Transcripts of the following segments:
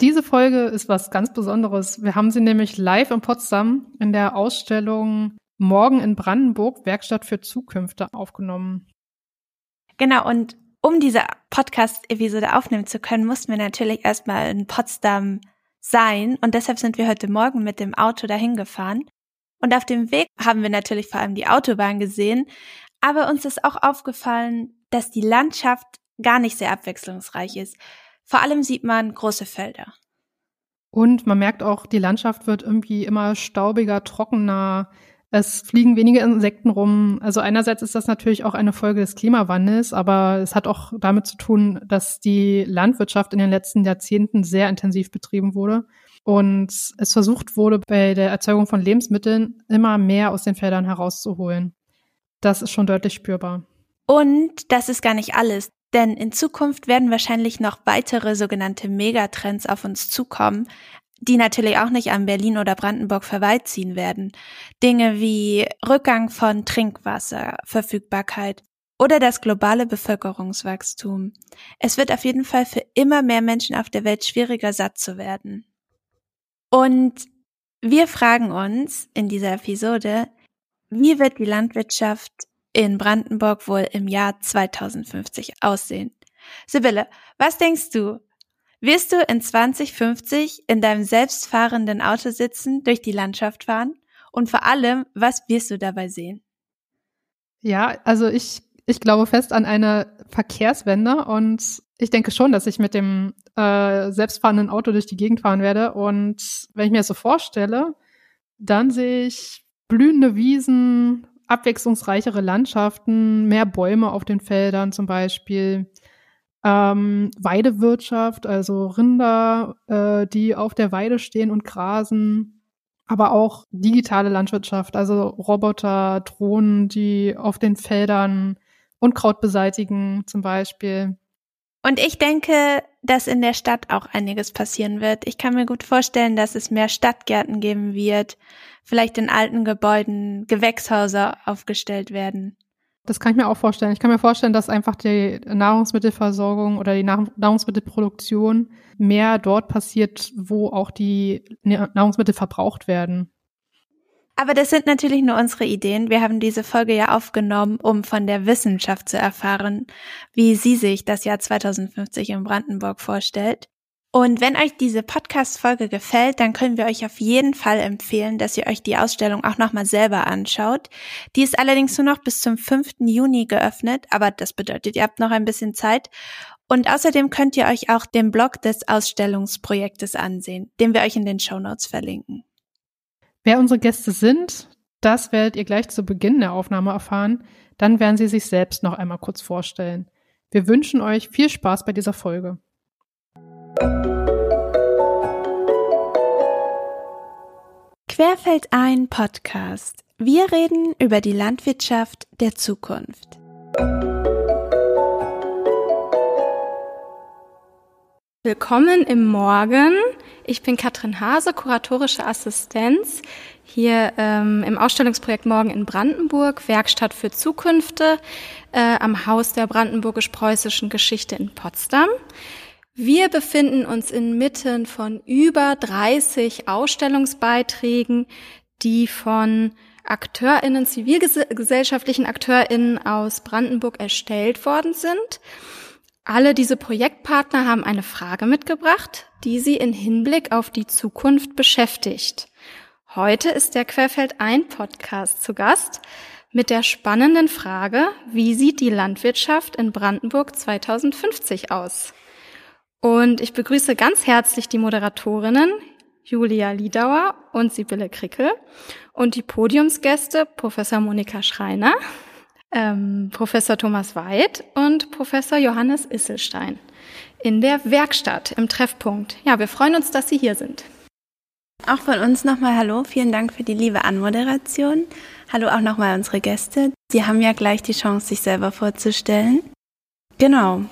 Diese Folge ist was ganz Besonderes. Wir haben sie nämlich live in Potsdam in der Ausstellung Morgen in Brandenburg, Werkstatt für Zukünfte, aufgenommen. Genau, und um diese Podcast-Episode aufnehmen zu können, mussten wir natürlich erstmal in Potsdam sein. Und deshalb sind wir heute Morgen mit dem Auto dahin gefahren. Und auf dem Weg haben wir natürlich vor allem die Autobahn gesehen. Aber uns ist auch aufgefallen, dass die Landschaft gar nicht sehr abwechslungsreich ist. Vor allem sieht man große Felder. Und man merkt auch, die Landschaft wird irgendwie immer staubiger, trockener. Es fliegen weniger Insekten rum. Also einerseits ist das natürlich auch eine Folge des Klimawandels, aber es hat auch damit zu tun, dass die Landwirtschaft in den letzten Jahrzehnten sehr intensiv betrieben wurde und es versucht wurde, bei der Erzeugung von Lebensmitteln immer mehr aus den Feldern herauszuholen. Das ist schon deutlich spürbar. Und das ist gar nicht alles. Denn in Zukunft werden wahrscheinlich noch weitere sogenannte Megatrends auf uns zukommen, die natürlich auch nicht an Berlin oder Brandenburg vorbeiziehen werden. Dinge wie Rückgang von Trinkwasser, Verfügbarkeit oder das globale Bevölkerungswachstum. Es wird auf jeden Fall für immer mehr Menschen auf der Welt schwieriger satt zu werden. Und wir fragen uns in dieser Episode, wie wird die Landwirtschaft in Brandenburg wohl im Jahr 2050 aussehen? Sibylle, was denkst du? Wirst du in 2050 in deinem selbstfahrenden Auto sitzen, durch die Landschaft fahren? Und vor allem, was wirst du dabei sehen? Ja, also ich, ich glaube fest an eine Verkehrswende und ich denke schon, dass ich mit dem äh, selbstfahrenden Auto durch die Gegend fahren werde. Und wenn ich mir das so vorstelle, dann sehe ich blühende Wiesen, abwechslungsreichere Landschaften, mehr Bäume auf den Feldern zum Beispiel, ähm, Weidewirtschaft, also Rinder, äh, die auf der Weide stehen und grasen, aber auch digitale Landwirtschaft, also Roboter, Drohnen, die auf den Feldern Unkraut beseitigen zum Beispiel. Und ich denke, dass in der Stadt auch einiges passieren wird. Ich kann mir gut vorstellen, dass es mehr Stadtgärten geben wird, vielleicht in alten Gebäuden Gewächshäuser aufgestellt werden. Das kann ich mir auch vorstellen. Ich kann mir vorstellen, dass einfach die Nahrungsmittelversorgung oder die Nahrungsmittelproduktion mehr dort passiert, wo auch die Nahrungsmittel verbraucht werden. Aber das sind natürlich nur unsere Ideen. Wir haben diese Folge ja aufgenommen, um von der Wissenschaft zu erfahren, wie sie sich das Jahr 2050 in Brandenburg vorstellt. Und wenn euch diese Podcast-Folge gefällt, dann können wir euch auf jeden Fall empfehlen, dass ihr euch die Ausstellung auch nochmal selber anschaut. Die ist allerdings nur noch bis zum 5. Juni geöffnet, aber das bedeutet, ihr habt noch ein bisschen Zeit. Und außerdem könnt ihr euch auch den Blog des Ausstellungsprojektes ansehen, den wir euch in den Show Notes verlinken. Wer unsere Gäste sind, das werdet ihr gleich zu Beginn der Aufnahme erfahren. Dann werden sie sich selbst noch einmal kurz vorstellen. Wir wünschen euch viel Spaß bei dieser Folge. Querfeld ein Podcast. Wir reden über die Landwirtschaft der Zukunft. Willkommen im Morgen. Ich bin Katrin Hase, kuratorische Assistenz hier ähm, im Ausstellungsprojekt Morgen in Brandenburg, Werkstatt für Zukünfte äh, am Haus der brandenburgisch-preußischen Geschichte in Potsdam. Wir befinden uns inmitten von über 30 Ausstellungsbeiträgen, die von AkteurInnen, zivilgesellschaftlichen AkteurInnen aus Brandenburg erstellt worden sind. Alle diese Projektpartner haben eine Frage mitgebracht, die sie in Hinblick auf die Zukunft beschäftigt. Heute ist der Querfeld ein Podcast zu Gast mit der spannenden Frage, wie sieht die Landwirtschaft in Brandenburg 2050 aus? Und ich begrüße ganz herzlich die Moderatorinnen Julia Liedauer und Sibylle Krickel und die Podiumsgäste Professor Monika Schreiner ähm, Professor Thomas Weid und Professor Johannes Isselstein in der Werkstatt im Treffpunkt. Ja, wir freuen uns, dass Sie hier sind. Auch von uns nochmal Hallo, vielen Dank für die liebe Anmoderation. Hallo auch nochmal unsere Gäste. Sie haben ja gleich die Chance, sich selber vorzustellen. Genau.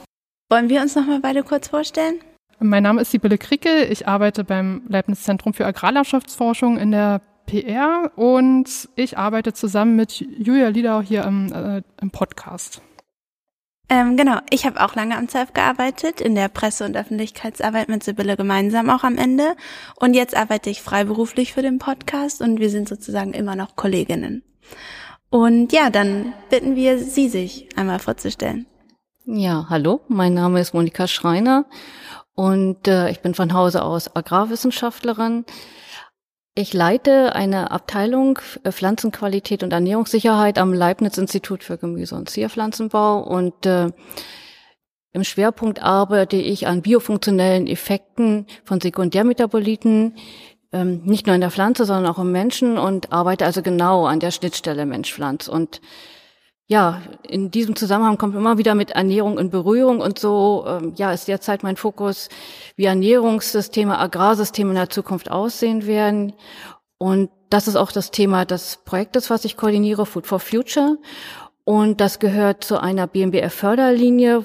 Wollen wir uns nochmal beide kurz vorstellen? mein Name ist Sibylle Kricke. Ich arbeite beim Leibniz Zentrum für Agrarlandschaftsforschung in der PR und ich arbeite zusammen mit Julia Liedau hier im, äh, im Podcast. Ähm, genau, ich habe auch lange am ZEF gearbeitet, in der Presse- und Öffentlichkeitsarbeit mit Sibylle gemeinsam auch am Ende. Und jetzt arbeite ich freiberuflich für den Podcast und wir sind sozusagen immer noch Kolleginnen. Und ja, dann bitten wir Sie, sich einmal vorzustellen. Ja, hallo, mein Name ist Monika Schreiner und äh, ich bin von Hause aus Agrarwissenschaftlerin. Ich leite eine Abteilung äh, Pflanzenqualität und Ernährungssicherheit am Leibniz-Institut für Gemüse- und Zierpflanzenbau und äh, im Schwerpunkt arbeite ich an biofunktionellen Effekten von Sekundärmetaboliten, ähm, nicht nur in der Pflanze, sondern auch im Menschen und arbeite also genau an der Schnittstelle Mensch-Pflanz. Und ja, in diesem Zusammenhang kommt immer wieder mit Ernährung in Berührung und so, ähm, ja, ist derzeit mein Fokus, wie Ernährungssysteme, Agrarsysteme in der Zukunft aussehen werden. Und das ist auch das Thema des Projektes, was ich koordiniere, Food for Future. Und das gehört zu einer BMBF-Förderlinie,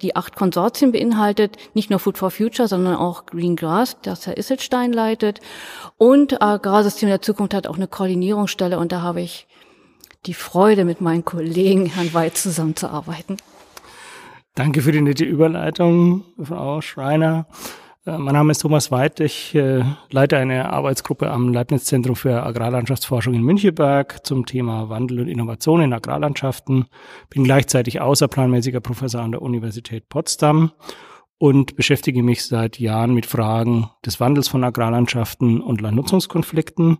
die acht Konsortien beinhaltet, nicht nur Food for Future, sondern auch Green Grass, das Herr Isselstein leitet. Und Agrarsysteme der Zukunft hat auch eine Koordinierungsstelle und da habe ich die Freude, mit meinen Kollegen Herrn Weid zusammenzuarbeiten. Danke für die nette Überleitung, Frau Schreiner. Äh, mein Name ist Thomas Weid. Ich äh, leite eine Arbeitsgruppe am Leibniz-Zentrum für Agrarlandschaftsforschung in Müncheberg zum Thema Wandel und Innovation in Agrarlandschaften. Bin gleichzeitig außerplanmäßiger Professor an der Universität Potsdam und beschäftige mich seit Jahren mit Fragen des Wandels von Agrarlandschaften und Landnutzungskonflikten.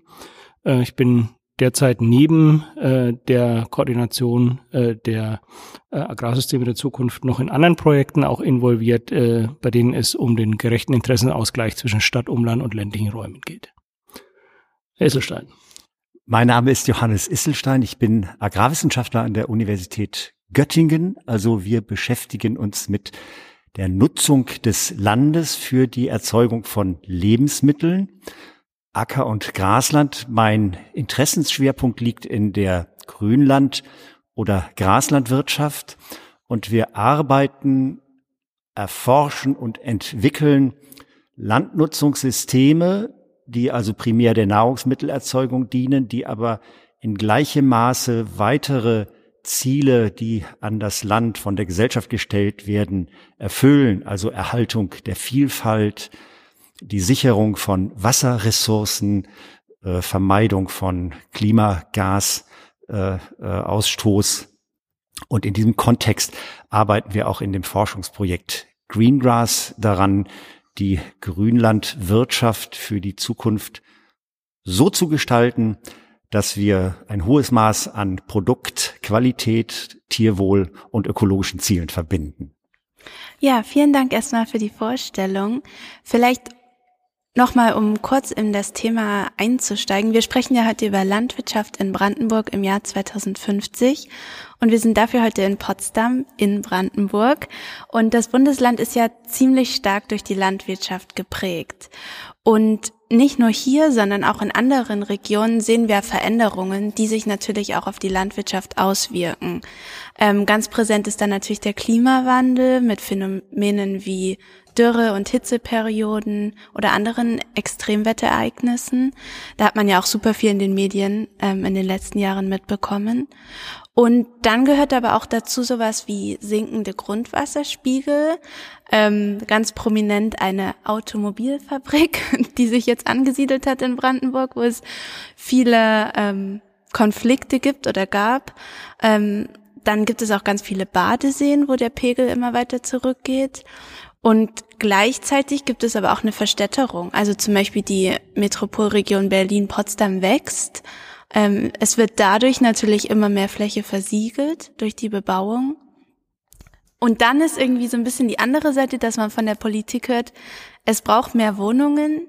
Äh, ich bin derzeit neben äh, der Koordination äh, der äh, Agrarsysteme der Zukunft noch in anderen Projekten auch involviert, äh, bei denen es um den gerechten Interessenausgleich zwischen Stadt, Umland und ländlichen Räumen geht. Herr Isselstein. Mein Name ist Johannes Isselstein. Ich bin Agrarwissenschaftler an der Universität Göttingen. Also wir beschäftigen uns mit der Nutzung des Landes für die Erzeugung von Lebensmitteln. Acker- und Grasland. Mein Interessensschwerpunkt liegt in der Grünland- oder Graslandwirtschaft und wir arbeiten, erforschen und entwickeln Landnutzungssysteme, die also primär der Nahrungsmittelerzeugung dienen, die aber in gleichem Maße weitere Ziele, die an das Land von der Gesellschaft gestellt werden, erfüllen, also Erhaltung der Vielfalt, die Sicherung von Wasserressourcen, äh, Vermeidung von Klimagasausstoß. Äh, äh, und in diesem Kontext arbeiten wir auch in dem Forschungsprojekt Greengrass daran, die Grünlandwirtschaft für die Zukunft so zu gestalten, dass wir ein hohes Maß an Produktqualität, Tierwohl und ökologischen Zielen verbinden. Ja, vielen Dank erstmal für die Vorstellung. Vielleicht Nochmal, um kurz in das Thema einzusteigen. Wir sprechen ja heute über Landwirtschaft in Brandenburg im Jahr 2050 und wir sind dafür heute in Potsdam in Brandenburg. Und das Bundesland ist ja ziemlich stark durch die Landwirtschaft geprägt. Und nicht nur hier, sondern auch in anderen Regionen sehen wir Veränderungen, die sich natürlich auch auf die Landwirtschaft auswirken. Ähm, ganz präsent ist dann natürlich der Klimawandel mit Phänomenen wie Dürre- und Hitzeperioden oder anderen Extremwetterereignissen. Da hat man ja auch super viel in den Medien ähm, in den letzten Jahren mitbekommen. Und dann gehört aber auch dazu sowas wie sinkende Grundwasserspiegel, ähm, ganz prominent eine Automobilfabrik, die sich jetzt angesiedelt hat in Brandenburg, wo es viele ähm, Konflikte gibt oder gab. Ähm, dann gibt es auch ganz viele Badeseen, wo der Pegel immer weiter zurückgeht. Und gleichzeitig gibt es aber auch eine Verstädterung. Also zum Beispiel die Metropolregion Berlin-Potsdam wächst. Ähm, es wird dadurch natürlich immer mehr Fläche versiegelt durch die Bebauung. Und dann ist irgendwie so ein bisschen die andere Seite, dass man von der Politik hört, es braucht mehr Wohnungen,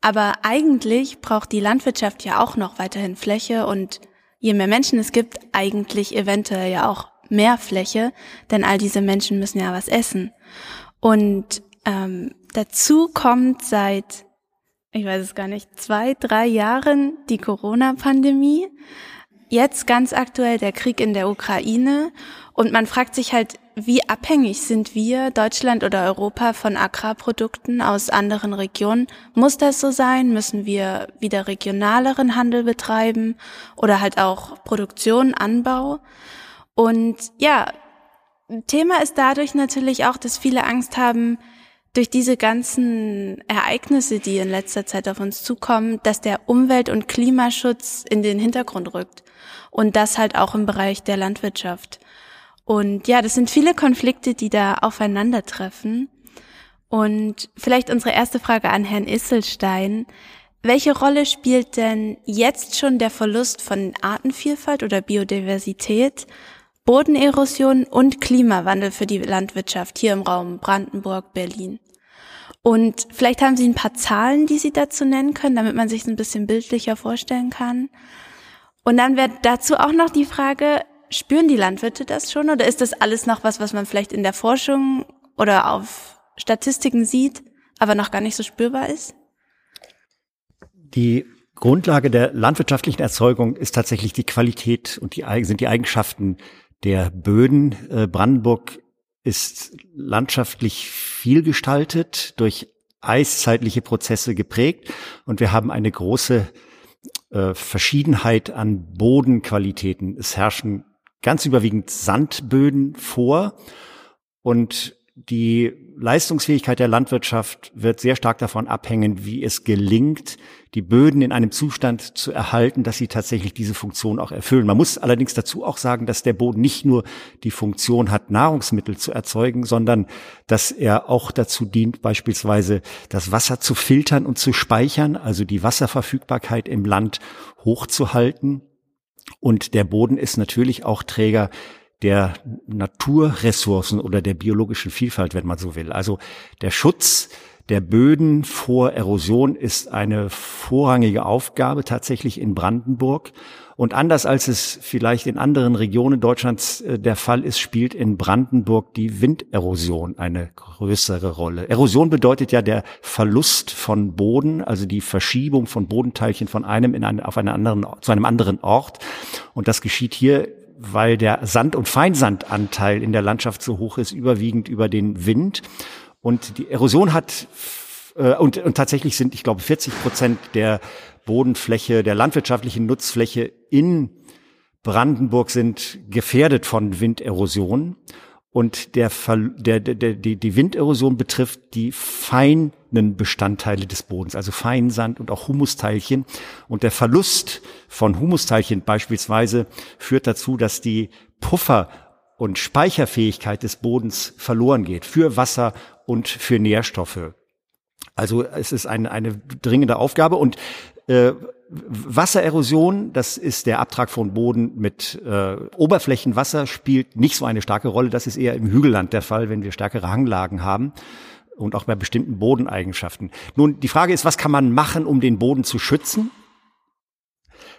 aber eigentlich braucht die Landwirtschaft ja auch noch weiterhin Fläche und je mehr Menschen es gibt, eigentlich eventuell ja auch mehr Fläche, denn all diese Menschen müssen ja was essen. Und ähm, dazu kommt seit, ich weiß es gar nicht, zwei, drei Jahren die Corona-Pandemie. Jetzt ganz aktuell der Krieg in der Ukraine und man fragt sich halt, wie abhängig sind wir, Deutschland oder Europa, von Agrarprodukten aus anderen Regionen? Muss das so sein? Müssen wir wieder regionaleren Handel betreiben oder halt auch Produktion, Anbau? Und ja, Thema ist dadurch natürlich auch, dass viele Angst haben, durch diese ganzen Ereignisse, die in letzter Zeit auf uns zukommen, dass der Umwelt- und Klimaschutz in den Hintergrund rückt. Und das halt auch im Bereich der Landwirtschaft. Und ja, das sind viele Konflikte, die da aufeinandertreffen. Und vielleicht unsere erste Frage an Herrn Isselstein. Welche Rolle spielt denn jetzt schon der Verlust von Artenvielfalt oder Biodiversität Bodenerosion und Klimawandel für die Landwirtschaft hier im Raum Brandenburg, Berlin. Und vielleicht haben Sie ein paar Zahlen, die Sie dazu nennen können, damit man sich ein bisschen bildlicher vorstellen kann. Und dann wäre dazu auch noch die Frage, spüren die Landwirte das schon oder ist das alles noch was, was man vielleicht in der Forschung oder auf Statistiken sieht, aber noch gar nicht so spürbar ist? Die Grundlage der landwirtschaftlichen Erzeugung ist tatsächlich die Qualität und die, sind die Eigenschaften der Böden. Äh, Brandenburg ist landschaftlich vielgestaltet, durch eiszeitliche Prozesse geprägt und wir haben eine große äh, Verschiedenheit an Bodenqualitäten. Es herrschen ganz überwiegend Sandböden vor und die Leistungsfähigkeit der Landwirtschaft wird sehr stark davon abhängen, wie es gelingt, die Böden in einem Zustand zu erhalten, dass sie tatsächlich diese Funktion auch erfüllen. Man muss allerdings dazu auch sagen, dass der Boden nicht nur die Funktion hat, Nahrungsmittel zu erzeugen, sondern dass er auch dazu dient, beispielsweise das Wasser zu filtern und zu speichern, also die Wasserverfügbarkeit im Land hochzuhalten. Und der Boden ist natürlich auch Träger der Naturressourcen oder der biologischen Vielfalt, wenn man so will. Also der Schutz der Böden vor Erosion ist eine vorrangige Aufgabe tatsächlich in Brandenburg. Und anders als es vielleicht in anderen Regionen Deutschlands äh, der Fall ist, spielt in Brandenburg die Winderosion eine größere Rolle. Erosion bedeutet ja der Verlust von Boden, also die Verschiebung von Bodenteilchen von einem in einen, auf einen anderen, zu einem anderen Ort. Und das geschieht hier weil der Sand- und Feinsandanteil in der Landschaft so hoch ist, überwiegend über den Wind. Und die Erosion hat äh, und, und tatsächlich sind, ich glaube, 40 Prozent der Bodenfläche, der landwirtschaftlichen Nutzfläche in Brandenburg sind gefährdet von Winderosion. Und der, der, der, die, die Winderosion betrifft die feinen Bestandteile des Bodens, also Feinsand und auch Humusteilchen. Und der Verlust von Humusteilchen beispielsweise führt dazu, dass die Puffer und Speicherfähigkeit des Bodens verloren geht für Wasser und für Nährstoffe. Also es ist eine, eine dringende Aufgabe und äh, Wassererosion, das ist der Abtrag von Boden mit äh, Oberflächenwasser, spielt nicht so eine starke Rolle. Das ist eher im Hügelland der Fall, wenn wir stärkere Hanglagen haben und auch bei bestimmten Bodeneigenschaften. Nun, die Frage ist, was kann man machen, um den Boden zu schützen?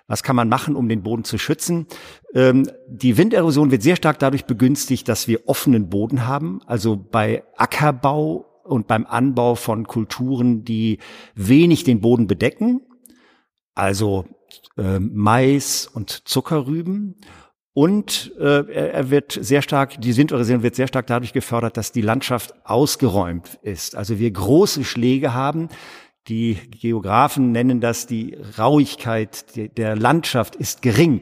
Was kann man machen, um den Boden zu schützen? Ähm, die Winderosion wird sehr stark dadurch begünstigt, dass wir offenen Boden haben. Also bei Ackerbau und beim Anbau von Kulturen, die wenig den Boden bedecken, also äh, Mais und Zuckerrüben. Und äh, er wird sehr stark, die Sinterisierung wird sehr stark dadurch gefördert, dass die Landschaft ausgeräumt ist. Also wir große Schläge haben. Die Geografen nennen das die Rauigkeit der Landschaft ist gering.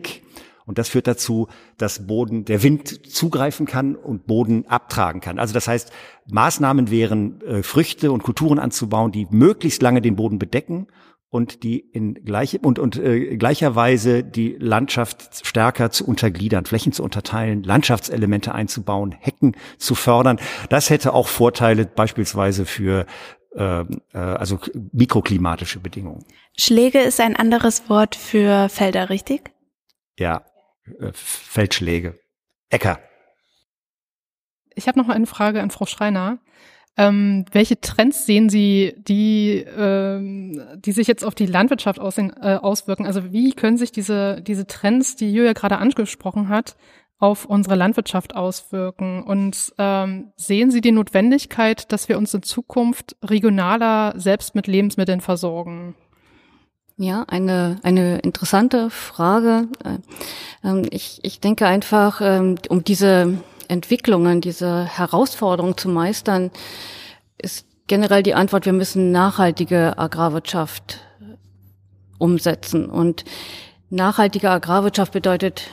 Und das führt dazu, dass Boden, der Wind zugreifen kann und Boden abtragen kann. Also das heißt, Maßnahmen wären, äh, Früchte und Kulturen anzubauen, die möglichst lange den Boden bedecken und die in gleiche und, und äh, gleicher Weise die Landschaft stärker zu untergliedern, Flächen zu unterteilen, Landschaftselemente einzubauen, Hecken zu fördern. Das hätte auch Vorteile beispielsweise für äh, äh, also mikroklimatische Bedingungen. Schläge ist ein anderes Wort für Felder, richtig? Ja, äh, Feldschläge. Äcker. Ich habe noch eine Frage an Frau Schreiner. Ähm, welche Trends sehen Sie, die, ähm, die sich jetzt auf die Landwirtschaft aussehen, äh, auswirken? Also wie können sich diese, diese Trends, die Julia gerade angesprochen hat, auf unsere Landwirtschaft auswirken? Und ähm, sehen Sie die Notwendigkeit, dass wir uns in Zukunft regionaler selbst mit Lebensmitteln versorgen? Ja, eine, eine interessante Frage. Ähm, ich, ich denke einfach, ähm, um diese Entwicklungen, diese Herausforderungen zu meistern, ist generell die Antwort, wir müssen nachhaltige Agrarwirtschaft umsetzen. Und nachhaltige Agrarwirtschaft bedeutet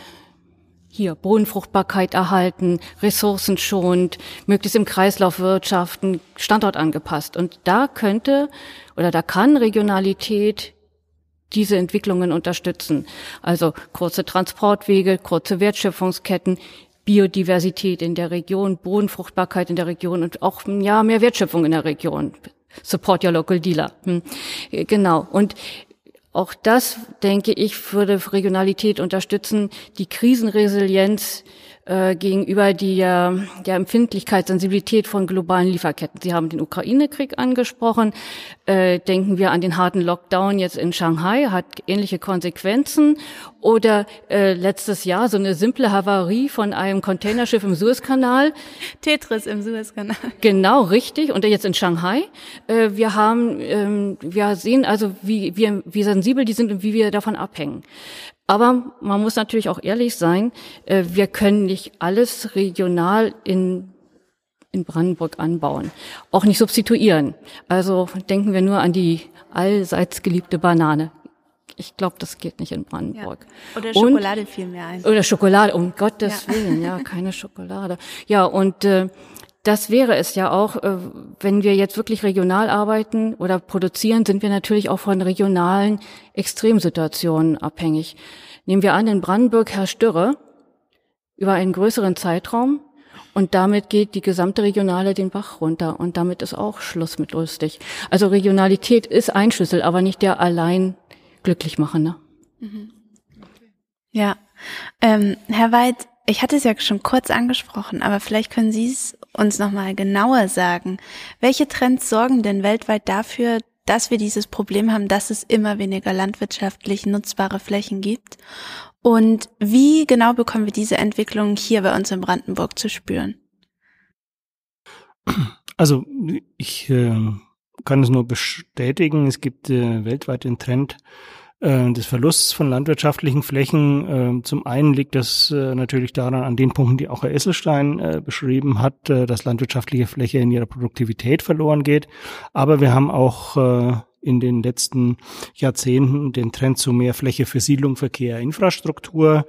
hier Bodenfruchtbarkeit erhalten, ressourcenschonend, möglichst im Kreislauf wirtschaften, standortangepasst. Und da könnte oder da kann Regionalität diese Entwicklungen unterstützen. Also kurze Transportwege, kurze Wertschöpfungsketten, Biodiversität in der Region, Bodenfruchtbarkeit in der Region und auch ja mehr Wertschöpfung in der Region. Support your local dealer. Hm. Genau. Und auch das, denke ich, würde Regionalität unterstützen, die Krisenresilienz äh, gegenüber der, der Empfindlichkeit, Sensibilität von globalen Lieferketten. Sie haben den Ukraine-Krieg angesprochen. Äh, denken wir an den harten Lockdown jetzt in Shanghai, hat ähnliche Konsequenzen. Oder äh, letztes Jahr so eine simple Havarie von einem Containerschiff im Suezkanal. Tetris im Suezkanal. Genau, richtig. Und jetzt in Shanghai. Äh, wir haben, ähm, wir sehen also, wie, wie, wie sensibel die sind und wie wir davon abhängen. Aber man muss natürlich auch ehrlich sein, äh, wir können nicht alles regional in in Brandenburg anbauen. Auch nicht substituieren. Also denken wir nur an die allseits geliebte Banane. Ich glaube, das geht nicht in Brandenburg. Ja. Oder Schokolade und, fiel mir ein. Oder Schokolade, um Gottes ja. Willen, ja, keine Schokolade. Ja, und äh, das wäre es ja auch, äh, wenn wir jetzt wirklich regional arbeiten oder produzieren, sind wir natürlich auch von regionalen Extremsituationen abhängig. Nehmen wir an, in Brandenburg herrscht Dürre über einen größeren Zeitraum und damit geht die gesamte Regionale den Bach runter und damit ist auch Schluss mit lustig. Also Regionalität ist ein Schlüssel, aber nicht der allein glücklich machende. Mhm. Ja, ähm, Herr Weid, ich hatte es ja schon kurz angesprochen, aber vielleicht können Sie es uns nochmal genauer sagen. Welche Trends sorgen denn weltweit dafür, dass wir dieses Problem haben, dass es immer weniger landwirtschaftlich nutzbare Flächen gibt? Und wie genau bekommen wir diese Entwicklung hier bei uns in Brandenburg zu spüren? Also ich äh, kann es nur bestätigen, es gibt äh, weltweit den Trend, äh, des Verlusts von landwirtschaftlichen Flächen. Äh, zum einen liegt das äh, natürlich daran, an den Punkten, die auch Herr Esselstein beschrieben hat, dass landwirtschaftliche Fläche in ihrer Produktivität verloren geht. Aber wir haben auch in den letzten Jahrzehnten den Trend zu mehr Fläche für Siedlung, Verkehr, Infrastruktur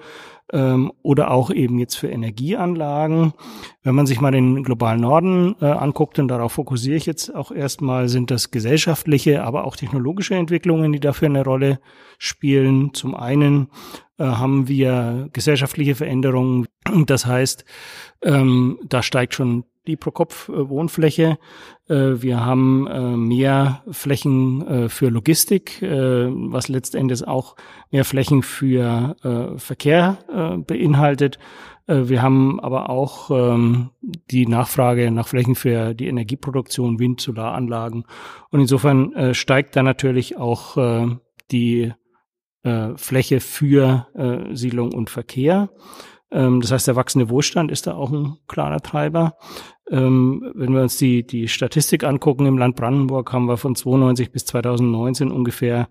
ähm, oder auch eben jetzt für Energieanlagen. Wenn man sich mal den globalen Norden äh, anguckt, und darauf fokussiere ich jetzt auch erstmal, sind das gesellschaftliche, aber auch technologische Entwicklungen, die dafür eine Rolle spielen. Zum einen äh, haben wir gesellschaftliche Veränderungen. Das heißt, ähm, da steigt schon die Pro-Kopf-Wohnfläche. Äh, wir haben äh, mehr Flächen äh, für Logistik, was letztendlich auch mehr Flächen für Verkehr beinhaltet. Wir haben aber auch ähm, die Nachfrage nach Flächen für die Energieproduktion, Wind, Solaranlagen. Und insofern steigt da natürlich auch die Fläche für Siedlung und Verkehr. Ähm, das heißt, der wachsende Wohlstand ist da auch ein klarer Treiber. Ähm, wenn wir uns die, die Statistik angucken, im Land Brandenburg haben wir von 92 bis 2019 ungefähr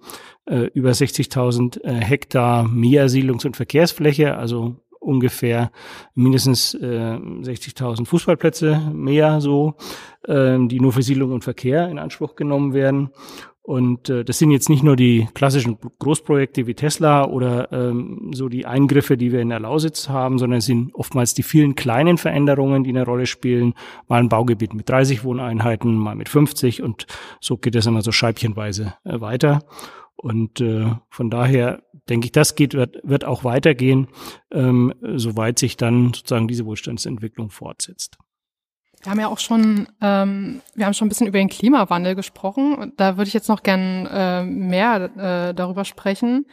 äh, über 60.000 äh, Hektar mehr Siedlungs- und Verkehrsfläche, also ungefähr mindestens äh, 60.000 Fußballplätze mehr so, äh, die nur für Siedlung und Verkehr in Anspruch genommen werden. Und äh, das sind jetzt nicht nur die klassischen Großprojekte wie Tesla oder ähm, so die Eingriffe, die wir in der Lausitz haben, sondern es sind oftmals die vielen kleinen Veränderungen, die eine Rolle spielen. Mal ein Baugebiet mit 30 Wohneinheiten, mal mit 50 und so geht es immer so scheibchenweise äh, weiter. Und äh, von daher denke ich, das geht, wird, wird auch weitergehen, ähm, soweit sich dann sozusagen diese Wohlstandsentwicklung fortsetzt. Wir haben ja auch schon, ähm, wir haben schon ein bisschen über den Klimawandel gesprochen. Da würde ich jetzt noch gern äh, mehr äh, darüber sprechen.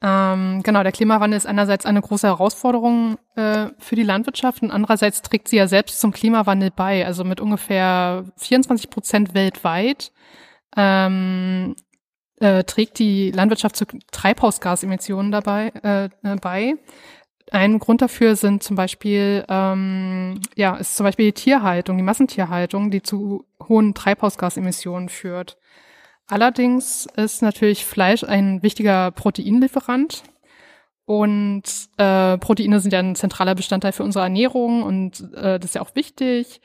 Ähm, genau, der Klimawandel ist einerseits eine große Herausforderung äh, für die Landwirtschaft und andererseits trägt sie ja selbst zum Klimawandel bei. Also mit ungefähr 24 Prozent weltweit ähm, äh, trägt die Landwirtschaft zu Treibhausgasemissionen dabei äh, äh bei. Ein Grund dafür sind zum Beispiel, ähm, ja, ist zum Beispiel die Tierhaltung, die Massentierhaltung, die zu hohen Treibhausgasemissionen führt. Allerdings ist natürlich Fleisch ein wichtiger Proteinlieferant. Und äh, Proteine sind ja ein zentraler Bestandteil für unsere Ernährung und äh, das ist ja auch wichtig.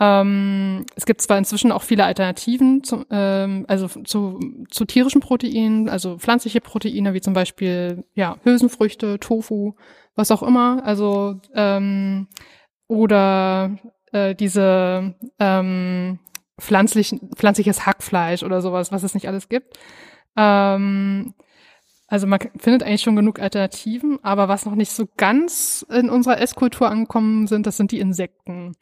Ähm, es gibt zwar inzwischen auch viele Alternativen, zu, ähm, also zu, zu tierischen Proteinen, also pflanzliche Proteine, wie zum Beispiel ja, Hülsenfrüchte, Tofu, was auch immer. Also ähm, oder äh, diese ähm, pflanzlichen, pflanzliches Hackfleisch oder sowas, was es nicht alles gibt. Ähm, also man findet eigentlich schon genug Alternativen, aber was noch nicht so ganz in unserer Esskultur angekommen sind, das sind die Insekten.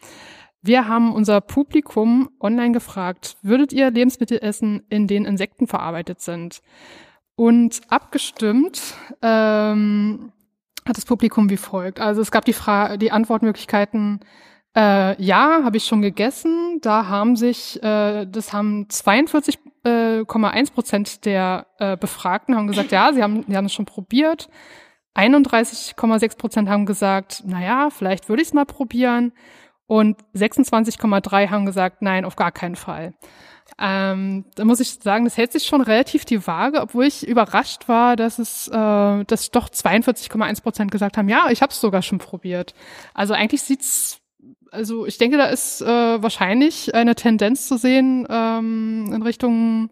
Wir haben unser Publikum online gefragt, würdet ihr Lebensmittel essen, in denen Insekten verarbeitet sind? Und abgestimmt ähm, hat das Publikum wie folgt. Also es gab die, Frage, die Antwortmöglichkeiten, äh, ja, habe ich schon gegessen. Da haben sich, äh, das haben 42,1 äh, Prozent der äh, Befragten haben gesagt, ja, sie haben, sie haben es schon probiert. 31,6 Prozent haben gesagt, naja, vielleicht würde ich es mal probieren und 26,3 haben gesagt, nein, auf gar keinen Fall. Ähm, da muss ich sagen, das hält sich schon relativ die Waage, obwohl ich überrascht war, dass es, äh, dass doch 42,1 Prozent gesagt haben, ja, ich habe es sogar schon probiert. Also eigentlich sieht's, also ich denke, da ist äh, wahrscheinlich eine Tendenz zu sehen ähm, in Richtung,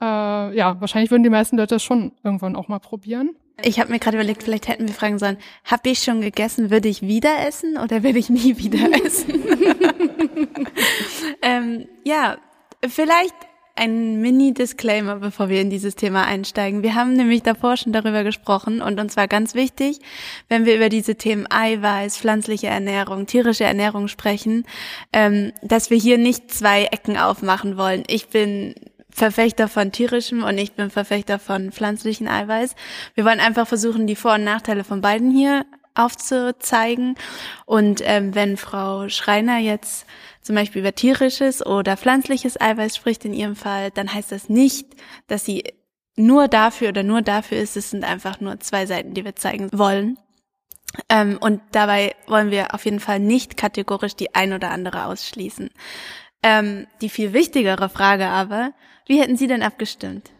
äh, ja, wahrscheinlich würden die meisten Leute das schon irgendwann auch mal probieren. Ich habe mir gerade überlegt, vielleicht hätten wir fragen sollen, habe ich schon gegessen, würde ich wieder essen oder werde ich nie wieder essen? ähm, ja, vielleicht ein Mini-Disclaimer, bevor wir in dieses Thema einsteigen. Wir haben nämlich davor schon darüber gesprochen und uns war ganz wichtig, wenn wir über diese Themen Eiweiß, pflanzliche Ernährung, tierische Ernährung sprechen, ähm, dass wir hier nicht zwei Ecken aufmachen wollen. Ich bin Verfechter von tierischem und ich bin Verfechter von pflanzlichen Eiweiß. Wir wollen einfach versuchen, die Vor- und Nachteile von beiden hier aufzuzeigen. Und ähm, wenn Frau Schreiner jetzt zum Beispiel über tierisches oder pflanzliches Eiweiß spricht in ihrem Fall, dann heißt das nicht, dass sie nur dafür oder nur dafür ist. Es sind einfach nur zwei Seiten, die wir zeigen wollen. Ähm, und dabei wollen wir auf jeden Fall nicht kategorisch die ein oder andere ausschließen. Ähm, die viel wichtigere Frage aber, wie hätten Sie denn abgestimmt?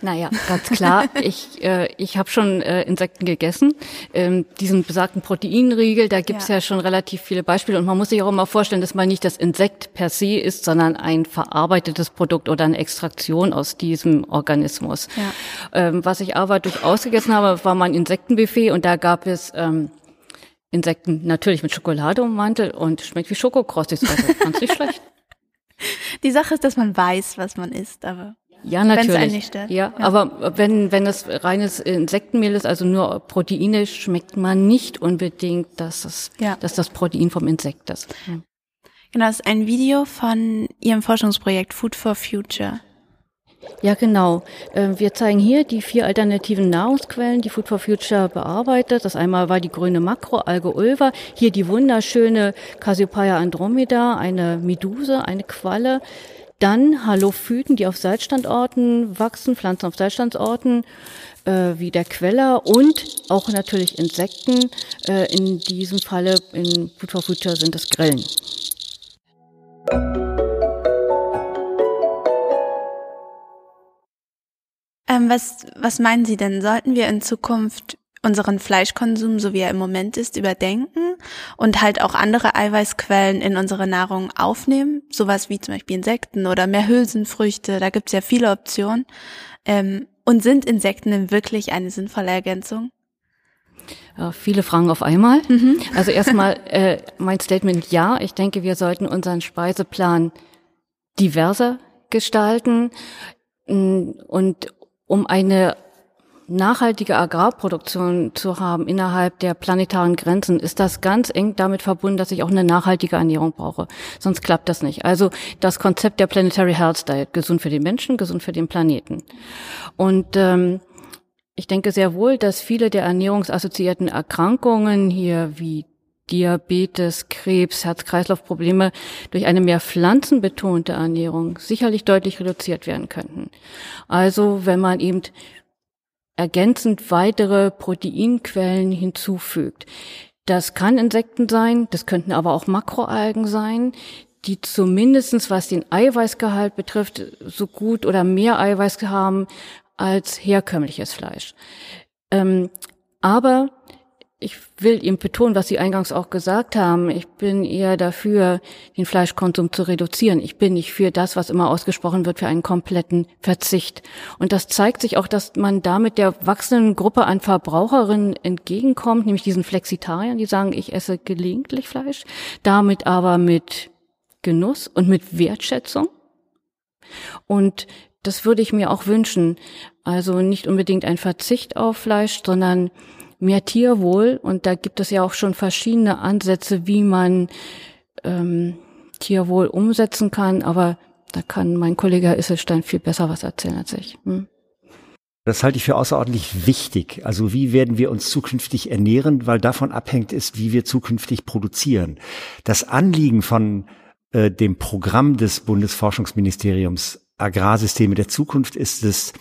Naja, ganz klar. ich äh, ich habe schon äh, Insekten gegessen. Ähm, diesen besagten Proteinriegel, da gibt's ja. ja. schon relativ viele Beispiele. Und man muss sich auch immer vorstellen, dass man nicht das Insekt per se ist, sondern ein verarbeitetes Produkt oder eine Extraktion aus diesem Organismus. Ja. Ähm, was ich aber durchaus gegessen habe, war mein Insektenbuffet und da gab es ähm, Insekten natürlich mit Schokolade ummantel und schmeckt wie Schokokrossis. Also ganz nicht schlecht. Die Sache ist, dass man weiß, was man isst, aber ja, natürlich. Stört. Ja, ja, aber wenn, wenn es reines Insektenmehl ist, also nur Proteine, schmeckt man nicht unbedingt, dass, es, ja. dass das Protein vom Insekt ist. Genau, das ist ein Video von Ihrem Forschungsprojekt Food for Future. Ja, genau. Ähm, wir zeigen hier die vier alternativen Nahrungsquellen, die Food for Future bearbeitet. Das einmal war die grüne Makroalge Ulva, hier die wunderschöne Cassiopeia andromeda, eine Meduse, eine Qualle. Dann Halophyten, die auf Salzstandorten wachsen, Pflanzen auf Salzstandorten, äh, wie der Queller und auch natürlich Insekten. Äh, in diesem Falle in Food for Future sind es Grillen. Ähm, was, was meinen Sie denn? Sollten wir in Zukunft unseren Fleischkonsum, so wie er im Moment ist, überdenken und halt auch andere Eiweißquellen in unsere Nahrung aufnehmen? Sowas wie zum Beispiel Insekten oder mehr Hülsenfrüchte, da gibt's ja viele Optionen. Ähm, und sind Insekten denn wirklich eine sinnvolle Ergänzung? Ja, viele Fragen auf einmal. Mhm. Also erstmal äh, mein Statement ja. Ich denke, wir sollten unseren Speiseplan diverser gestalten und um eine nachhaltige Agrarproduktion zu haben innerhalb der planetaren Grenzen, ist das ganz eng damit verbunden, dass ich auch eine nachhaltige Ernährung brauche. Sonst klappt das nicht. Also das Konzept der Planetary Health Diet, gesund für den Menschen, gesund für den Planeten. Und ähm, ich denke sehr wohl, dass viele der ernährungsassoziierten Erkrankungen hier wie Diabetes, Krebs, Herz-Kreislauf-Probleme durch eine mehr pflanzenbetonte Ernährung sicherlich deutlich reduziert werden könnten. Also wenn man eben ergänzend weitere Proteinquellen hinzufügt. Das kann Insekten sein, das könnten aber auch Makroalgen sein, die zumindestens was den Eiweißgehalt betrifft, so gut oder mehr Eiweiß haben als herkömmliches Fleisch. Ähm, aber ich will ihm betonen, was Sie eingangs auch gesagt haben. Ich bin eher dafür, den Fleischkonsum zu reduzieren. Ich bin nicht für das, was immer ausgesprochen wird, für einen kompletten Verzicht. Und das zeigt sich auch, dass man damit der wachsenden Gruppe an Verbraucherinnen entgegenkommt, nämlich diesen Flexitariern, die sagen, ich esse gelegentlich Fleisch, damit aber mit Genuss und mit Wertschätzung. Und das würde ich mir auch wünschen. Also nicht unbedingt ein Verzicht auf Fleisch, sondern mehr Tierwohl. Und da gibt es ja auch schon verschiedene Ansätze, wie man ähm, Tierwohl umsetzen kann. Aber da kann mein Kollege Isselstein viel besser was erzählen als ich. Hm. Das halte ich für außerordentlich wichtig. Also wie werden wir uns zukünftig ernähren, weil davon abhängt ist, wie wir zukünftig produzieren. Das Anliegen von äh, dem Programm des Bundesforschungsministeriums Agrarsysteme der Zukunft ist es,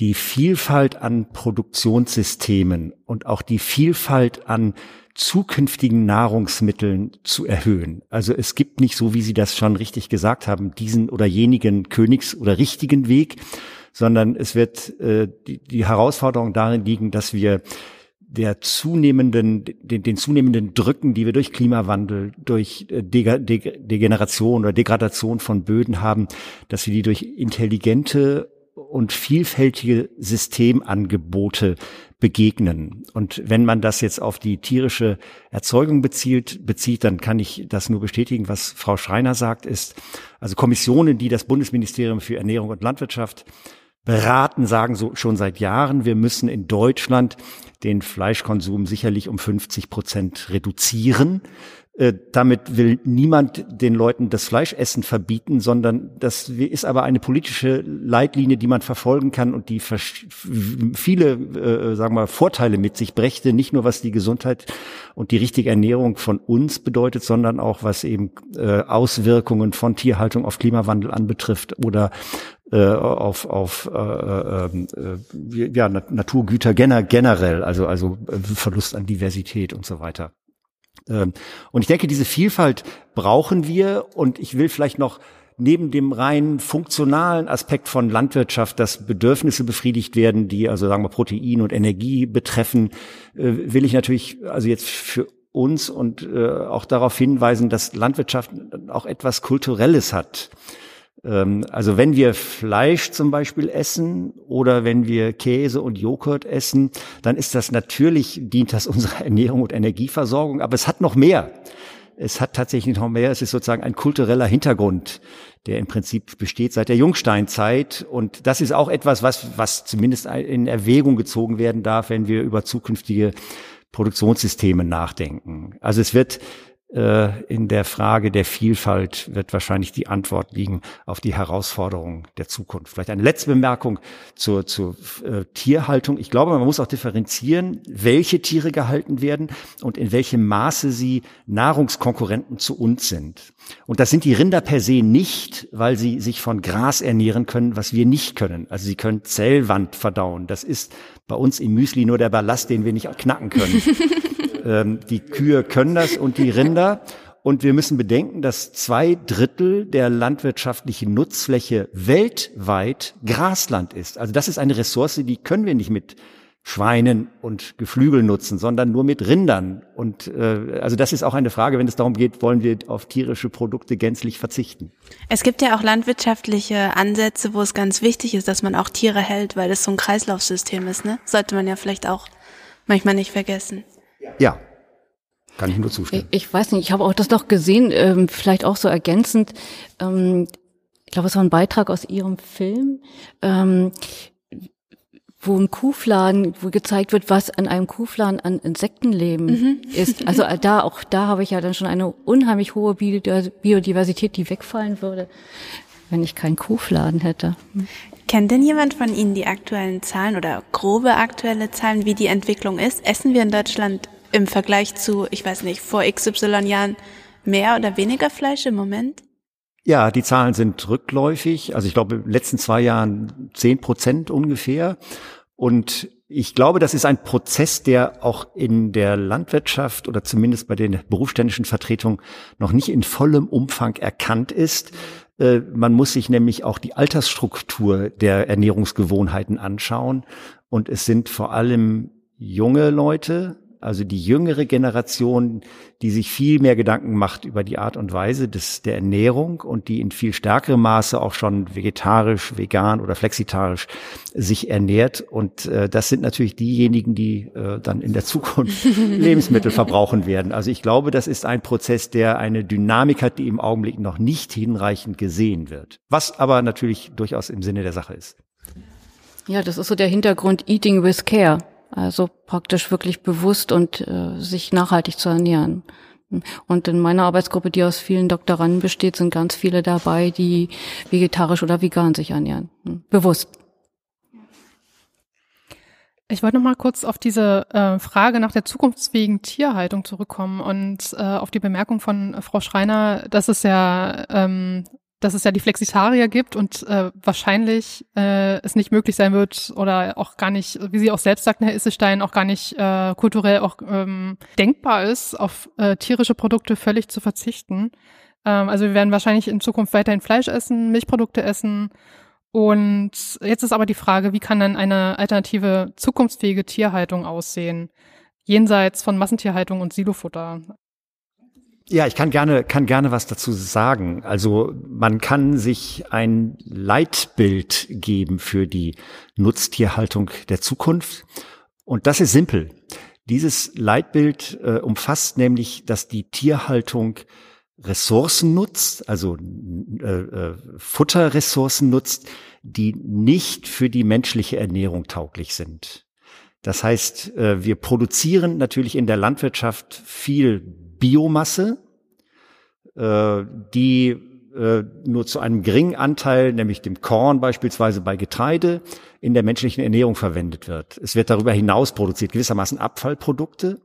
die Vielfalt an Produktionssystemen und auch die Vielfalt an zukünftigen Nahrungsmitteln zu erhöhen. Also es gibt nicht, so wie Sie das schon richtig gesagt haben, diesen oder jenigen Königs- oder richtigen Weg, sondern es wird äh, die, die Herausforderung darin liegen, dass wir der zunehmenden, den, den zunehmenden Drücken, die wir durch Klimawandel, durch äh, Degeneration oder Degradation von Böden haben, dass wir die durch intelligente und vielfältige Systemangebote begegnen. Und wenn man das jetzt auf die tierische Erzeugung bezieht, bezieht, dann kann ich das nur bestätigen, was Frau Schreiner sagt, ist, also Kommissionen, die das Bundesministerium für Ernährung und Landwirtschaft beraten, sagen so schon seit Jahren, wir müssen in Deutschland den Fleischkonsum sicherlich um 50 Prozent reduzieren. Äh, damit will niemand den Leuten das Fleischessen verbieten, sondern das ist aber eine politische Leitlinie, die man verfolgen kann und die viele, äh, sagen wir, Vorteile mit sich brächte, nicht nur was die Gesundheit und die richtige Ernährung von uns bedeutet, sondern auch was eben äh, Auswirkungen von Tierhaltung auf Klimawandel anbetrifft oder äh, auf, auf äh, äh, äh, ja, Naturgüter generell, also, also Verlust an Diversität und so weiter. Ähm, und ich denke, diese Vielfalt brauchen wir und ich will vielleicht noch neben dem rein funktionalen Aspekt von Landwirtschaft, dass Bedürfnisse befriedigt werden, die also sagen wir Protein und Energie betreffen, äh, will ich natürlich also jetzt für uns und äh, auch darauf hinweisen, dass Landwirtschaft auch etwas Kulturelles hat. Ähm, also wenn wir Fleisch zum Beispiel essen oder wenn wir Käse und Joghurt essen, dann ist das natürlich, dient das unserer Ernährung und Energieversorgung, aber es hat noch mehr. Es hat tatsächlich noch mehr. Es ist sozusagen ein kultureller Hintergrund, der im Prinzip besteht seit der Jungsteinzeit. Und das ist auch etwas, was, was zumindest in Erwägung gezogen werden darf, wenn wir über zukünftige Produktionssysteme nachdenken. Also es wird in der Frage der Vielfalt wird wahrscheinlich die Antwort liegen auf die Herausforderungen der Zukunft. Vielleicht eine letzte Bemerkung zur, zur äh, Tierhaltung. Ich glaube, man muss auch differenzieren, welche Tiere gehalten werden und in welchem Maße sie Nahrungskonkurrenten zu uns sind. Und das sind die Rinder per se nicht, weil sie sich von Gras ernähren können, was wir nicht können. Also sie können Zellwand verdauen. Das ist bei uns im Müsli nur der Ballast, den wir nicht knacken können. ähm, die Kühe können das und die Rinder. Und wir müssen bedenken, dass zwei Drittel der landwirtschaftlichen Nutzfläche weltweit Grasland ist. Also das ist eine Ressource, die können wir nicht mit Schweinen und Geflügel nutzen, sondern nur mit Rindern. Und äh, also das ist auch eine Frage, wenn es darum geht, wollen wir auf tierische Produkte gänzlich verzichten. Es gibt ja auch landwirtschaftliche Ansätze, wo es ganz wichtig ist, dass man auch Tiere hält, weil das so ein Kreislaufsystem ist. Ne? Sollte man ja vielleicht auch manchmal nicht vergessen. Ja, kann ich nur zustimmen. Ich, ich weiß nicht, ich habe auch das noch gesehen, ähm, vielleicht auch so ergänzend. Ähm, ich glaube, es war ein Beitrag aus Ihrem Film, ähm, wo ein Kuhfladen, wo gezeigt wird, was an einem Kuhfladen an Insektenleben mhm. ist. Also äh, da, auch da habe ich ja dann schon eine unheimlich hohe Biodiversität, die wegfallen würde, wenn ich keinen Kuhfladen hätte. Kennt denn jemand von Ihnen die aktuellen Zahlen oder grobe aktuelle Zahlen, wie die Entwicklung ist? Essen wir in Deutschland im Vergleich zu, ich weiß nicht, vor XY Jahren mehr oder weniger Fleisch im Moment? Ja, die Zahlen sind rückläufig. Also ich glaube, in den letzten zwei Jahren zehn Prozent ungefähr. Und ich glaube, das ist ein Prozess, der auch in der Landwirtschaft oder zumindest bei den berufsständischen Vertretungen noch nicht in vollem Umfang erkannt ist. Äh, man muss sich nämlich auch die Altersstruktur der Ernährungsgewohnheiten anschauen. Und es sind vor allem junge Leute, also die jüngere Generation, die sich viel mehr Gedanken macht über die Art und Weise des, der Ernährung und die in viel stärkerem Maße auch schon vegetarisch, vegan oder flexitarisch sich ernährt. Und äh, das sind natürlich diejenigen, die äh, dann in der Zukunft Lebensmittel verbrauchen werden. Also ich glaube, das ist ein Prozess, der eine Dynamik hat, die im Augenblick noch nicht hinreichend gesehen wird. Was aber natürlich durchaus im Sinne der Sache ist. Ja, das ist so der Hintergrund Eating with Care. Also praktisch wirklich bewusst und äh, sich nachhaltig zu ernähren. Und in meiner Arbeitsgruppe, die aus vielen Doktoranden besteht, sind ganz viele dabei, die vegetarisch oder vegan sich ernähren. Bewusst. Ich wollte noch mal kurz auf diese äh, Frage nach der zukunftsfähigen Tierhaltung zurückkommen und äh, auf die Bemerkung von Frau Schreiner, dass es ja ähm, dass es ja die Flexitarier gibt und äh, wahrscheinlich äh, es nicht möglich sein wird oder auch gar nicht, wie sie auch selbst sagten, Herr Isselstein, auch gar nicht äh, kulturell auch ähm, denkbar ist, auf äh, tierische Produkte völlig zu verzichten. Ähm, also wir werden wahrscheinlich in Zukunft weiterhin Fleisch essen, Milchprodukte essen. Und jetzt ist aber die Frage, wie kann dann eine alternative zukunftsfähige Tierhaltung aussehen? Jenseits von Massentierhaltung und Silofutter. Ja, ich kann gerne, kann gerne was dazu sagen. Also man kann sich ein Leitbild geben für die Nutztierhaltung der Zukunft. Und das ist simpel. Dieses Leitbild äh, umfasst nämlich, dass die Tierhaltung Ressourcen nutzt, also äh, äh, Futterressourcen nutzt, die nicht für die menschliche Ernährung tauglich sind. Das heißt, äh, wir produzieren natürlich in der Landwirtschaft viel Biomasse, äh, die äh, nur zu einem geringen Anteil, nämlich dem Korn beispielsweise bei Getreide, in der menschlichen Ernährung verwendet wird. Es wird darüber hinaus produziert, gewissermaßen Abfallprodukte.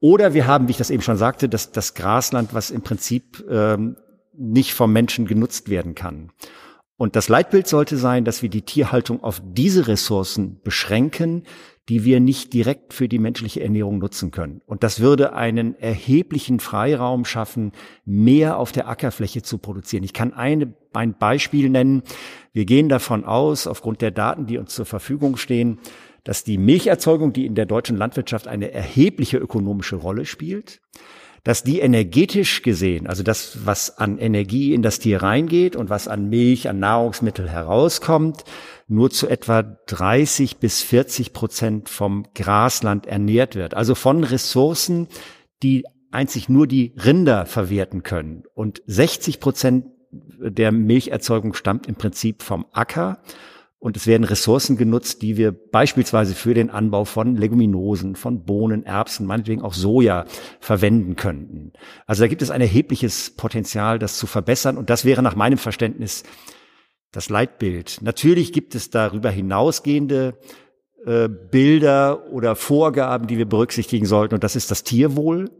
Oder wir haben, wie ich das eben schon sagte, das, das Grasland, was im Prinzip ähm, nicht vom Menschen genutzt werden kann. Und das Leitbild sollte sein, dass wir die Tierhaltung auf diese Ressourcen beschränken, die wir nicht direkt für die menschliche Ernährung nutzen können. Und das würde einen erheblichen Freiraum schaffen, mehr auf der Ackerfläche zu produzieren. Ich kann eine, ein Beispiel nennen. Wir gehen davon aus, aufgrund der Daten, die uns zur Verfügung stehen, dass die Milcherzeugung, die in der deutschen Landwirtschaft eine erhebliche ökonomische Rolle spielt, dass die energetisch gesehen, also das, was an Energie in das Tier reingeht und was an Milch, an Nahrungsmittel herauskommt, nur zu etwa 30 bis 40 Prozent vom Grasland ernährt wird. Also von Ressourcen, die einzig nur die Rinder verwerten können. Und 60 Prozent der Milcherzeugung stammt im Prinzip vom Acker. Und es werden Ressourcen genutzt, die wir beispielsweise für den Anbau von Leguminosen, von Bohnen, Erbsen, meinetwegen auch Soja verwenden könnten. Also da gibt es ein erhebliches Potenzial, das zu verbessern. Und das wäre nach meinem Verständnis das Leitbild. Natürlich gibt es darüber hinausgehende äh, Bilder oder Vorgaben, die wir berücksichtigen sollten. Und das ist das Tierwohl.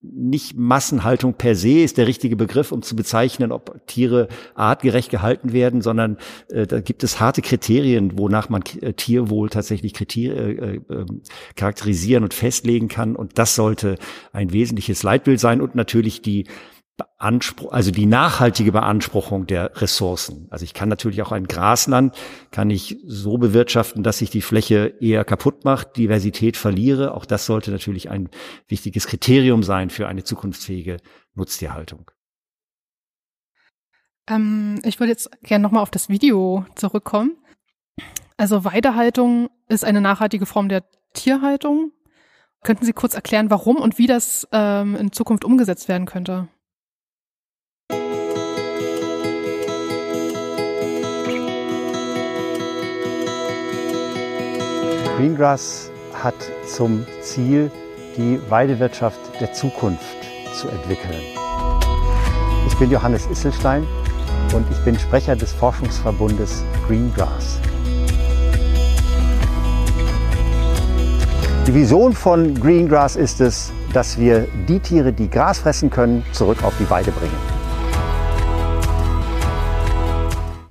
Nicht Massenhaltung per se ist der richtige Begriff, um zu bezeichnen, ob Tiere artgerecht gehalten werden, sondern äh, da gibt es harte Kriterien, wonach man äh, Tierwohl tatsächlich Kriterien, äh, äh, ähm, charakterisieren und festlegen kann. Und das sollte ein wesentliches Leitbild sein und natürlich die Beanspruch, also die nachhaltige Beanspruchung der Ressourcen. Also ich kann natürlich auch ein Grasland, kann ich so bewirtschaften, dass sich die Fläche eher kaputt macht, Diversität verliere. Auch das sollte natürlich ein wichtiges Kriterium sein für eine zukunftsfähige Nutztierhaltung. Ähm, ich würde jetzt gerne nochmal auf das Video zurückkommen. Also Weidehaltung ist eine nachhaltige Form der Tierhaltung. Könnten Sie kurz erklären, warum und wie das ähm, in Zukunft umgesetzt werden könnte? Greengrass hat zum Ziel, die Weidewirtschaft der Zukunft zu entwickeln. Ich bin Johannes Isselstein und ich bin Sprecher des Forschungsverbundes Greengrass. Die Vision von Greengrass ist es, dass wir die Tiere, die Gras fressen können, zurück auf die Weide bringen.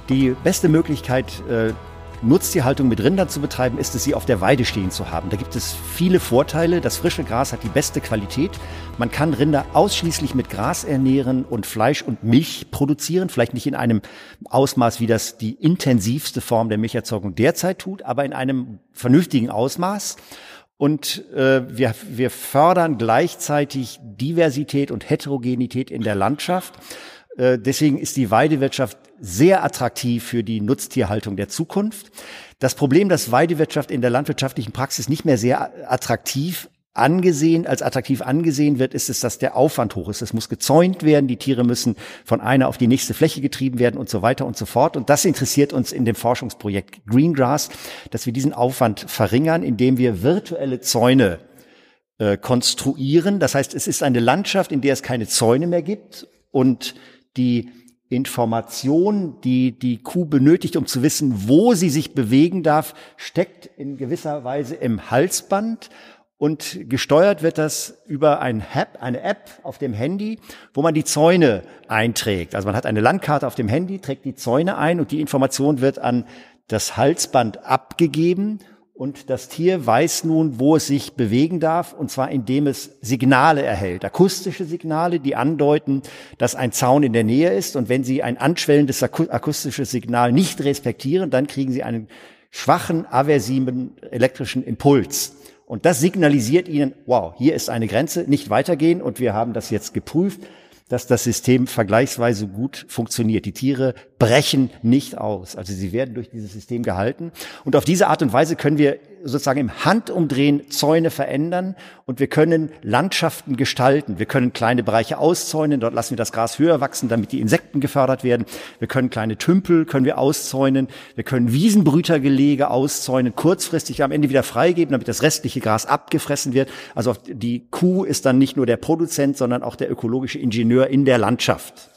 Die beste Möglichkeit, äh, Nutztierhaltung mit Rindern zu betreiben, ist es, sie auf der Weide stehen zu haben. Da gibt es viele Vorteile. Das frische Gras hat die beste Qualität. Man kann Rinder ausschließlich mit Gras ernähren und Fleisch und Milch produzieren. Vielleicht nicht in einem Ausmaß, wie das die intensivste Form der Milcherzeugung derzeit tut, aber in einem vernünftigen Ausmaß. Und äh, wir, wir fördern gleichzeitig Diversität und Heterogenität in der Landschaft. Äh, deswegen ist die Weidewirtschaft sehr attraktiv für die Nutztierhaltung der Zukunft. Das Problem, dass Weidewirtschaft in der landwirtschaftlichen Praxis nicht mehr sehr attraktiv angesehen, als attraktiv angesehen wird, ist es, dass der Aufwand hoch ist. Es muss gezäunt werden, die Tiere müssen von einer auf die nächste Fläche getrieben werden und so weiter und so fort. Und das interessiert uns in dem Forschungsprojekt Greengrass, dass wir diesen Aufwand verringern, indem wir virtuelle Zäune äh, konstruieren. Das heißt, es ist eine Landschaft, in der es keine Zäune mehr gibt und die Information, die die Kuh benötigt, um zu wissen, wo sie sich bewegen darf, steckt in gewisser Weise im Halsband und gesteuert wird das über ein App, eine App auf dem Handy, wo man die Zäune einträgt. Also man hat eine Landkarte auf dem Handy, trägt die Zäune ein und die Information wird an das Halsband abgegeben und das Tier weiß nun, wo es sich bewegen darf, und zwar indem es Signale erhält, akustische Signale, die andeuten, dass ein Zaun in der Nähe ist. Und wenn Sie ein anschwellendes akustisches Signal nicht respektieren, dann kriegen Sie einen schwachen, aversiven elektrischen Impuls. Und das signalisiert Ihnen, wow, hier ist eine Grenze, nicht weitergehen. Und wir haben das jetzt geprüft dass das System vergleichsweise gut funktioniert. Die Tiere brechen nicht aus. Also sie werden durch dieses System gehalten. Und auf diese Art und Weise können wir sozusagen im Handumdrehen Zäune verändern und wir können Landschaften gestalten. Wir können kleine Bereiche auszäunen, dort lassen wir das Gras höher wachsen, damit die Insekten gefördert werden. Wir können kleine Tümpel können wir auszäunen. Wir können Wiesenbrütergelege auszäunen, kurzfristig am Ende wieder freigeben, damit das restliche Gras abgefressen wird. Also die Kuh ist dann nicht nur der Produzent, sondern auch der ökologische Ingenieur in der Landschaft.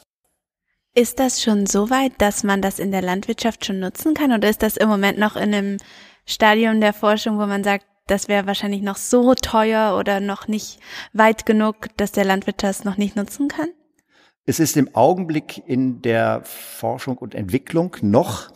Ist das schon so weit, dass man das in der Landwirtschaft schon nutzen kann oder ist das im Moment noch in einem Stadium der Forschung, wo man sagt, das wäre wahrscheinlich noch so teuer oder noch nicht weit genug, dass der Landwirt das noch nicht nutzen kann? Es ist im Augenblick in der Forschung und Entwicklung noch,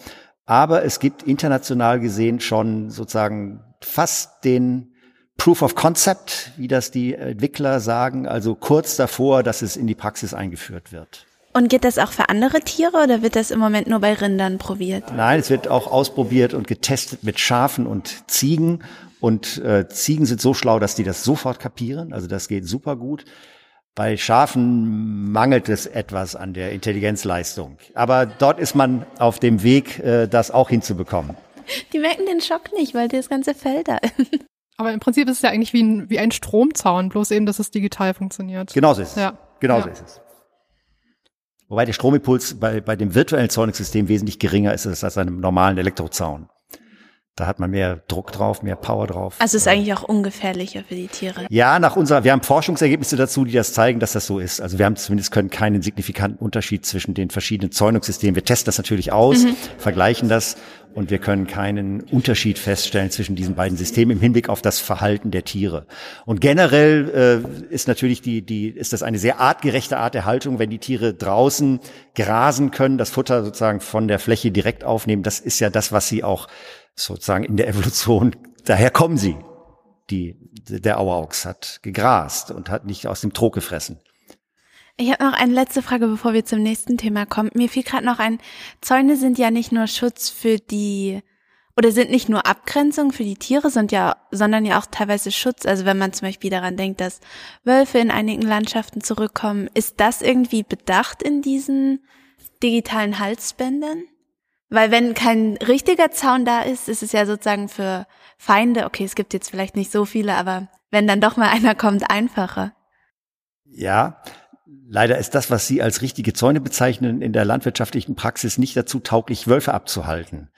aber es gibt international gesehen schon sozusagen fast den Proof of Concept, wie das die Entwickler sagen, also kurz davor, dass es in die Praxis eingeführt wird. Und geht das auch für andere Tiere oder wird das im Moment nur bei Rindern probiert? Nein, es wird auch ausprobiert und getestet mit Schafen und Ziegen. Und äh, Ziegen sind so schlau, dass die das sofort kapieren. Also das geht super gut. Bei Schafen mangelt es etwas an der Intelligenzleistung. Aber dort ist man auf dem Weg, äh, das auch hinzubekommen. Die merken den Schock nicht, weil das ganze Feld da ist. Aber im Prinzip ist es ja eigentlich wie ein, wie ein Stromzaun, bloß eben, dass es digital funktioniert. Genauso ist es. Ja. Genauso ja. ist es. Wobei der Stromimpuls bei, bei dem virtuellen Zäunungssystem wesentlich geringer ist als einem normalen Elektrozaun. Da hat man mehr Druck drauf, mehr Power drauf. Also ist eigentlich auch ungefährlicher für die Tiere. Ja, nach unserer, wir haben Forschungsergebnisse dazu, die das zeigen, dass das so ist. Also wir haben zumindest können keinen signifikanten Unterschied zwischen den verschiedenen Zäunungssystemen. Wir testen das natürlich aus, mhm. vergleichen das und wir können keinen Unterschied feststellen zwischen diesen beiden Systemen im Hinblick auf das Verhalten der Tiere. Und generell äh, ist natürlich die, die, ist das eine sehr artgerechte Art der Haltung, wenn die Tiere draußen grasen können, das Futter sozusagen von der Fläche direkt aufnehmen. Das ist ja das, was sie auch sozusagen in der Evolution, daher kommen sie. Die, der Auerochs hat gegrast und hat nicht aus dem Trog gefressen. Ich habe noch eine letzte Frage, bevor wir zum nächsten Thema kommen. Mir fiel gerade noch ein, Zäune sind ja nicht nur Schutz für die oder sind nicht nur Abgrenzung für die Tiere, sind ja, sondern ja auch teilweise Schutz. Also wenn man zum Beispiel daran denkt, dass Wölfe in einigen Landschaften zurückkommen, ist das irgendwie bedacht in diesen digitalen Halsbändern? Weil wenn kein richtiger Zaun da ist, ist es ja sozusagen für Feinde, okay, es gibt jetzt vielleicht nicht so viele, aber wenn dann doch mal einer kommt, einfacher. Ja, leider ist das, was Sie als richtige Zäune bezeichnen, in der landwirtschaftlichen Praxis nicht dazu tauglich, Wölfe abzuhalten.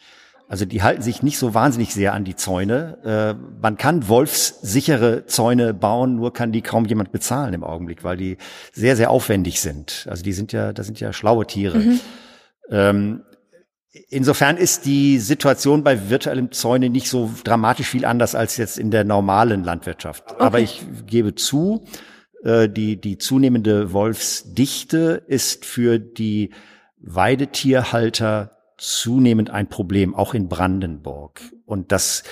Also die halten sich nicht so wahnsinnig sehr an die Zäune. Äh, man kann wolfssichere Zäune bauen, nur kann die kaum jemand bezahlen im Augenblick, weil die sehr, sehr aufwendig sind. Also die sind ja, das sind ja schlaue Tiere. Mhm. Ähm, Insofern ist die Situation bei virtuellem Zäune nicht so dramatisch viel anders als jetzt in der normalen Landwirtschaft. Okay. Aber ich gebe zu, äh, die, die zunehmende Wolfsdichte ist für die Weidetierhalter zunehmend ein Problem, auch in Brandenburg. Und das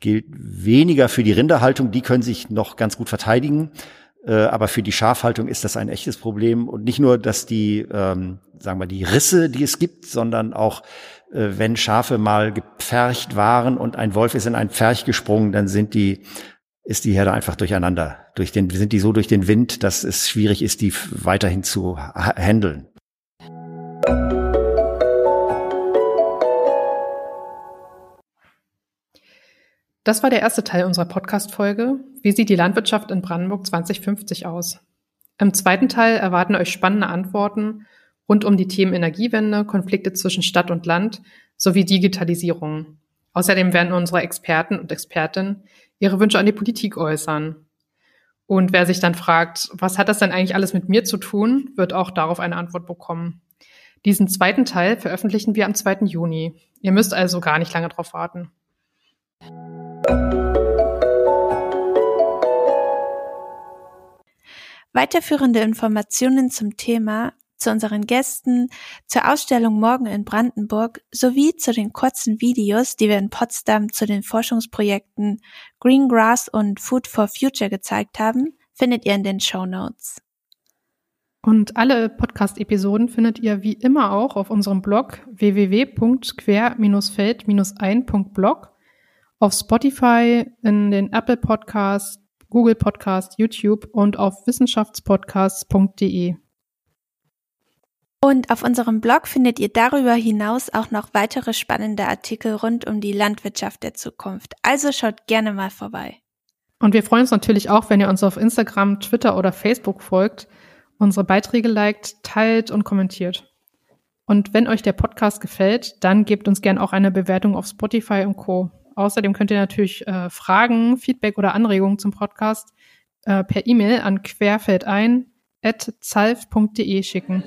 gilt weniger für die Rinderhaltung, die können sich noch ganz gut verteidigen. Äh, aber für die Schafhaltung ist das ein echtes Problem. Und nicht nur, dass die, ähm, sagen wir, die Risse, die es gibt, sondern auch, äh, wenn Schafe mal gepfercht waren und ein Wolf ist in ein Pferch gesprungen, dann sind die, ist die Herde einfach durcheinander. Durch den, sind die so durch den Wind, dass es schwierig ist, die weiterhin zu handeln. Das war der erste Teil unserer Podcast-Folge. Wie sieht die Landwirtschaft in Brandenburg 2050 aus? Im zweiten Teil erwarten euch spannende Antworten rund um die Themen Energiewende, Konflikte zwischen Stadt und Land sowie Digitalisierung. Außerdem werden unsere Experten und Expertinnen ihre Wünsche an die Politik äußern. Und wer sich dann fragt, was hat das denn eigentlich alles mit mir zu tun, wird auch darauf eine Antwort bekommen. Diesen zweiten Teil veröffentlichen wir am 2. Juni. Ihr müsst also gar nicht lange drauf warten. Weiterführende Informationen zum Thema, zu unseren Gästen, zur Ausstellung morgen in Brandenburg sowie zu den kurzen Videos, die wir in Potsdam zu den Forschungsprojekten Green Grass und Food for Future gezeigt haben, findet ihr in den Show Notes. Und alle Podcast-Episoden findet ihr wie immer auch auf unserem Blog www.quer-feld-ein.blog auf Spotify, in den Apple Podcasts, Google Podcast, YouTube und auf wissenschaftspodcasts.de. Und auf unserem Blog findet ihr darüber hinaus auch noch weitere spannende Artikel rund um die Landwirtschaft der Zukunft. Also schaut gerne mal vorbei. Und wir freuen uns natürlich auch, wenn ihr uns auf Instagram, Twitter oder Facebook folgt, unsere Beiträge liked, teilt und kommentiert. Und wenn euch der Podcast gefällt, dann gebt uns gern auch eine Bewertung auf Spotify und Co. Außerdem könnt ihr natürlich äh, Fragen, Feedback oder Anregungen zum Podcast äh, per E-Mail an querfeldein.zalf.de schicken.